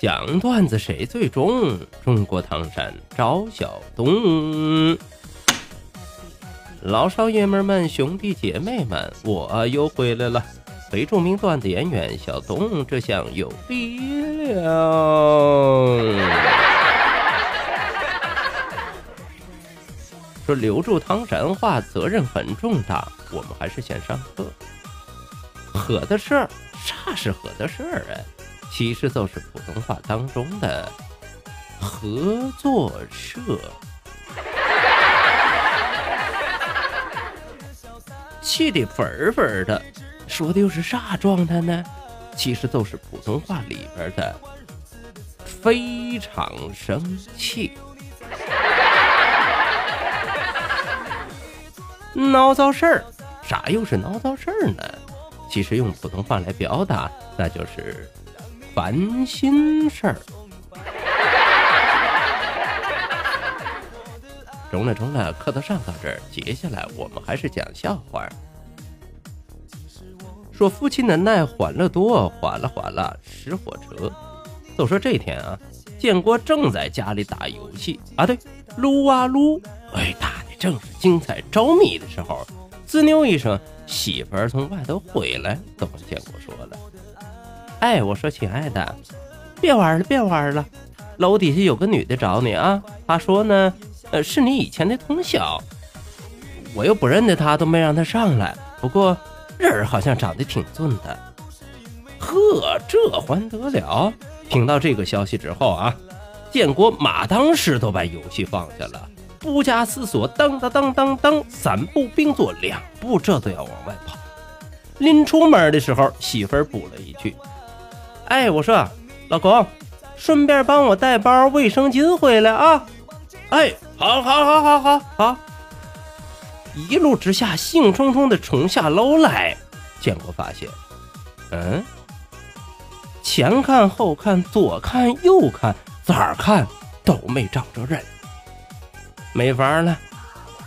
讲段子谁最中？中国唐山赵小东，老少爷们们、兄弟姐妹们，我又回来了。非著名段子演员小东，这厢有力量。说留住唐山话责任很重大，我们还是先上课。喝的事儿，啥是喝的事儿啊？其实就是普通话当中的合作社，气得粉粉的，说的又是啥状态呢？其实就是普通话里边的非常生气，闹糟事儿。啥又是闹糟事儿呢？其实用普通话来表达，那就是。烦心事儿，中了中了，课都上到这儿，接下来我们还是讲笑话。说父亲的奶欢乐多，哗啦哗啦驶火车。都说这天啊，建国正在家里打游戏啊，对，撸啊撸，哎，打的正是精彩着迷的时候，滋溜一声，媳妇儿从外头回来，都跟建国说了。哎，我说亲爱的，别玩了，别玩了，楼底下有个女的找你啊。她说呢，呃，是你以前的同校，我又不认得她，都没让她上来。不过人好像长得挺俊的。呵，这还得了！听到这个消息之后啊，建国马当时都把游戏放下了，不加思索，当当当当当，三步并作两步，这都要往外跑。临出门的时候，媳妇儿补了一句。哎，我说，老公，顺便帮我带包卫生巾回来啊！哎，好，好，好，好，好，好。一路之下，兴冲冲的冲下楼来，建国发现，嗯，前看后看，左看右看，咋看都没找着人，没法了，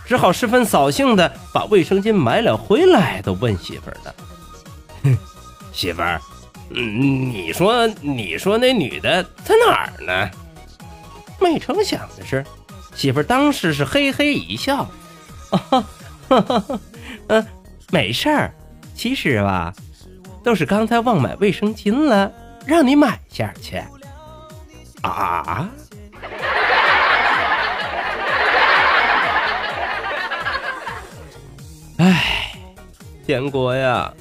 只好十分扫兴的把卫生巾买了回来，都问媳妇儿了，哼，媳妇儿。嗯，你说，你说那女的在哪儿呢？没成想的是，媳妇当时是嘿嘿一笑，哈哈，嗯，没事儿，其实吧，都是刚才忘买卫生巾了，让你买下去。啊？哎，建国呀，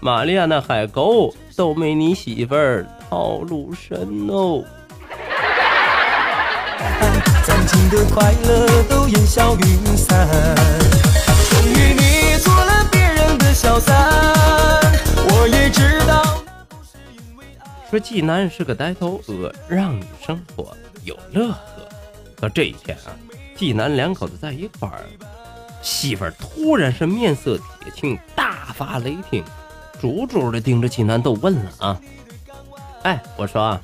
玛利亚那海沟。都没你媳妇儿套路深哦。说济南是个呆头鹅，让你生活有乐呵。可这一天啊，济南两口子在一块儿，媳妇儿突然是面色铁青，大发雷霆。猪猪的盯着济南都问了啊！哎，我说啊，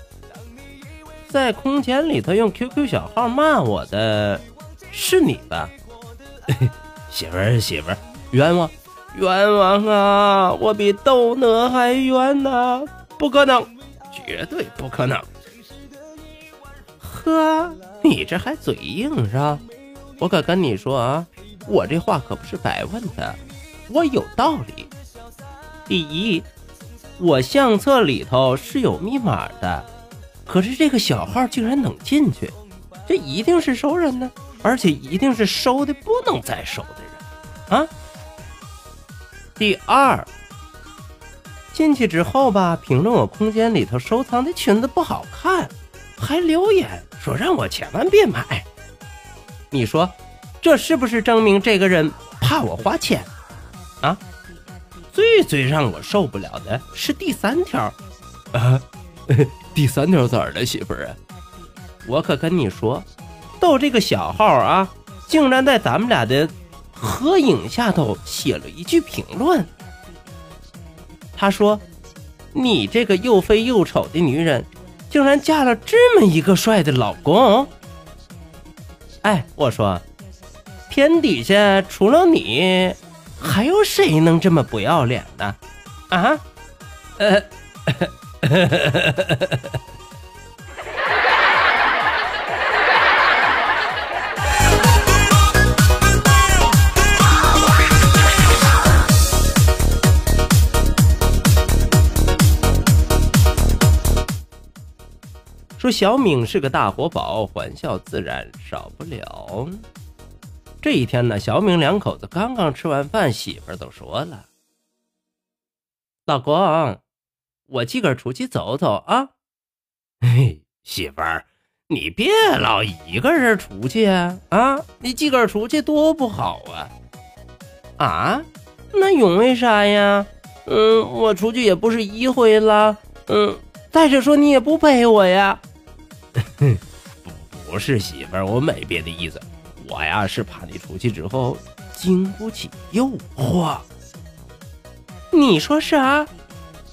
在空间里头用 QQ 小号骂我的是你吧？媳妇儿，媳妇儿，冤枉，冤枉啊！我比窦娥还冤呐！不可能，绝对不可能！呵，你这还嘴硬是吧？我可跟你说啊，我这话可不是白问的，我有道理。第一，我相册里头是有密码的，可是这个小号竟然能进去，这一定是熟人呢，而且一定是熟的不能再熟的人啊。第二，进去之后吧，评论我空间里头收藏的裙子不好看，还留言说让我千万别买。你说，这是不是证明这个人怕我花钱啊？最最让我受不了的是第三条，啊，第三条咋了，媳妇儿啊？我可跟你说，逗这个小号啊，竟然在咱们俩的合影下头写了一句评论。他说：“你这个又肥又丑的女人，竟然嫁了这么一个帅的老公。”哎，我说，天底下除了你，还有谁能这么不要脸呢？啊？呃。说小敏是个大活宝，欢笑自然少不了。这一天呢，小敏两口子刚刚吃完饭，媳妇儿都说了：“老公，我自个儿出去走走啊。”嘿，媳妇儿，你别老一个人出去啊！啊，你自个儿出去多不好啊！啊，那因为啥呀？嗯，我出去也不是一回了。嗯，再者说你也不陪我呀。不不是媳妇儿，我没别的意思，我呀是怕你出去之后经不起诱惑。你说啥？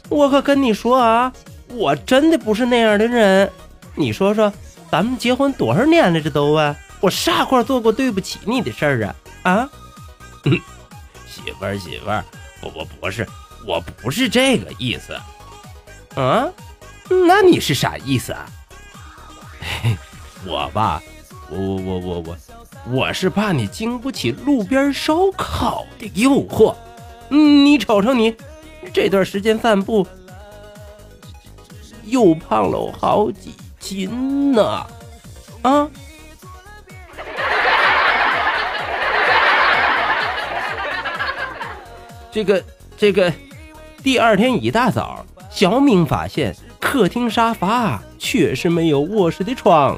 我可跟你说啊，我真的不是那样的人。你说说，咱们结婚多少年了？这都啊，我啥块做过对不起你的事儿啊？啊？媳妇儿，媳妇儿，我我不是，我不是这个意思。啊？那你是啥意思啊？我吧，我我我我我，我是怕你经不起路边烧烤的诱惑。嗯，你瞅瞅你，这段时间散步又胖了好几斤呢。啊！这个这个，第二天一大早，小敏发现客厅沙发确实没有卧室的床。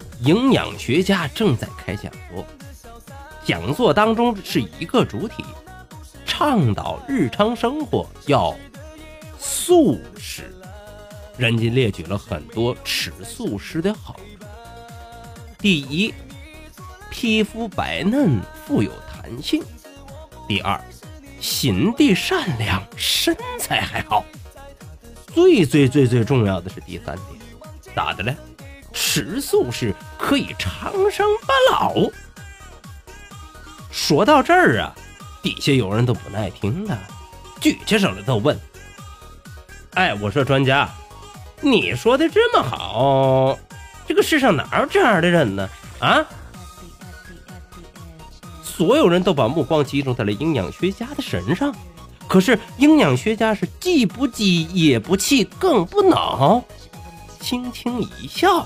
营养学家正在开讲座，讲座当中是一个主体，倡导日常生活要素食。人家列举了很多吃素食的好处：第一，皮肤白嫩，富有弹性；第二，心地善良，身材还好；最最最最重要的是第三点，咋的嘞？食素是可以长生不老。说到这儿啊，底下有人都不耐听了，举起手来都问：“哎，我说专家，你说的这么好，这个世上哪有这样的人呢？啊？”所有人都把目光集中在了营养学家的身上，可是营养学家是既不急也不气，更不恼，轻轻一笑。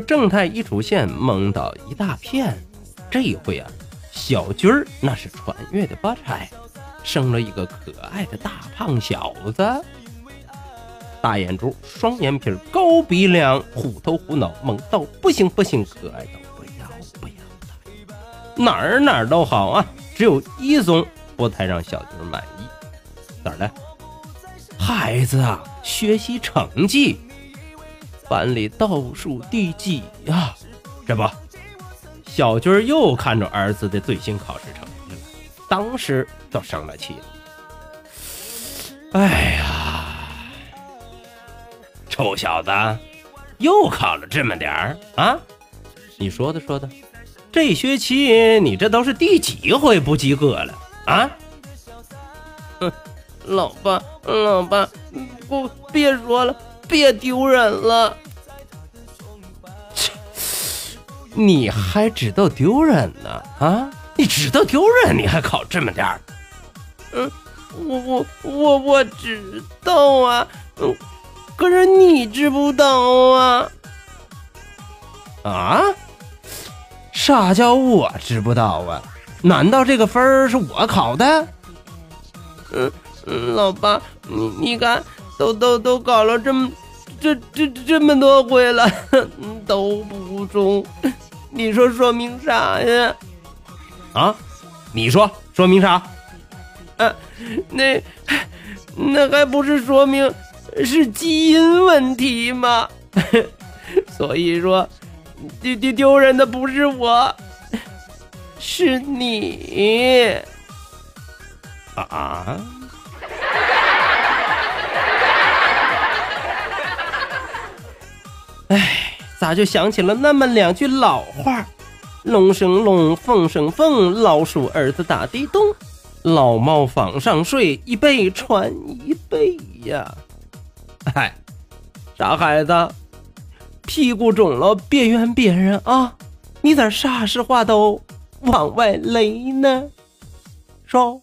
正太一出现，懵倒一大片。这一回啊，小军儿那是穿越的发财，生了一个可爱的大胖小子，大眼珠，双眼皮，高鼻梁，虎头虎脑，萌到不行不行，可爱到不要不要的，哪儿哪儿都好啊，只有一种不太让小军满意，咋的？孩子啊，学习成绩。班里倒数第几呀？这不，小军又看着儿子的最新考试成绩了，当时都生了气了。哎呀，臭小子，又考了这么点儿啊？你说的说的，这学期你这都是第几回不及格了啊？嗯，老爸，老爸，不，别说了，别丢人了。切，你还知道丢人呢？啊，你知道丢人，你还考这么点儿？嗯，我我我我知道啊，嗯，可是你知不道啊？啊？啥叫我知不道啊？难道这个分儿是我考的？嗯嗯，老爸，你你看，都都都搞了这么这这这么多回了，都不中，你说说明啥呀？啊？你说说明啥？啊，那那还不是说明是基因问题吗？所以说。丢丢丢人的不是我，是你啊！哎，咋就想起了那么两句老话？龙生龙，凤生凤，老鼠儿子打地洞，老猫房上睡，一辈传一辈呀！哎，傻孩子。屁股肿了，别怨别人啊！你咋啥实话都往外勒呢？说。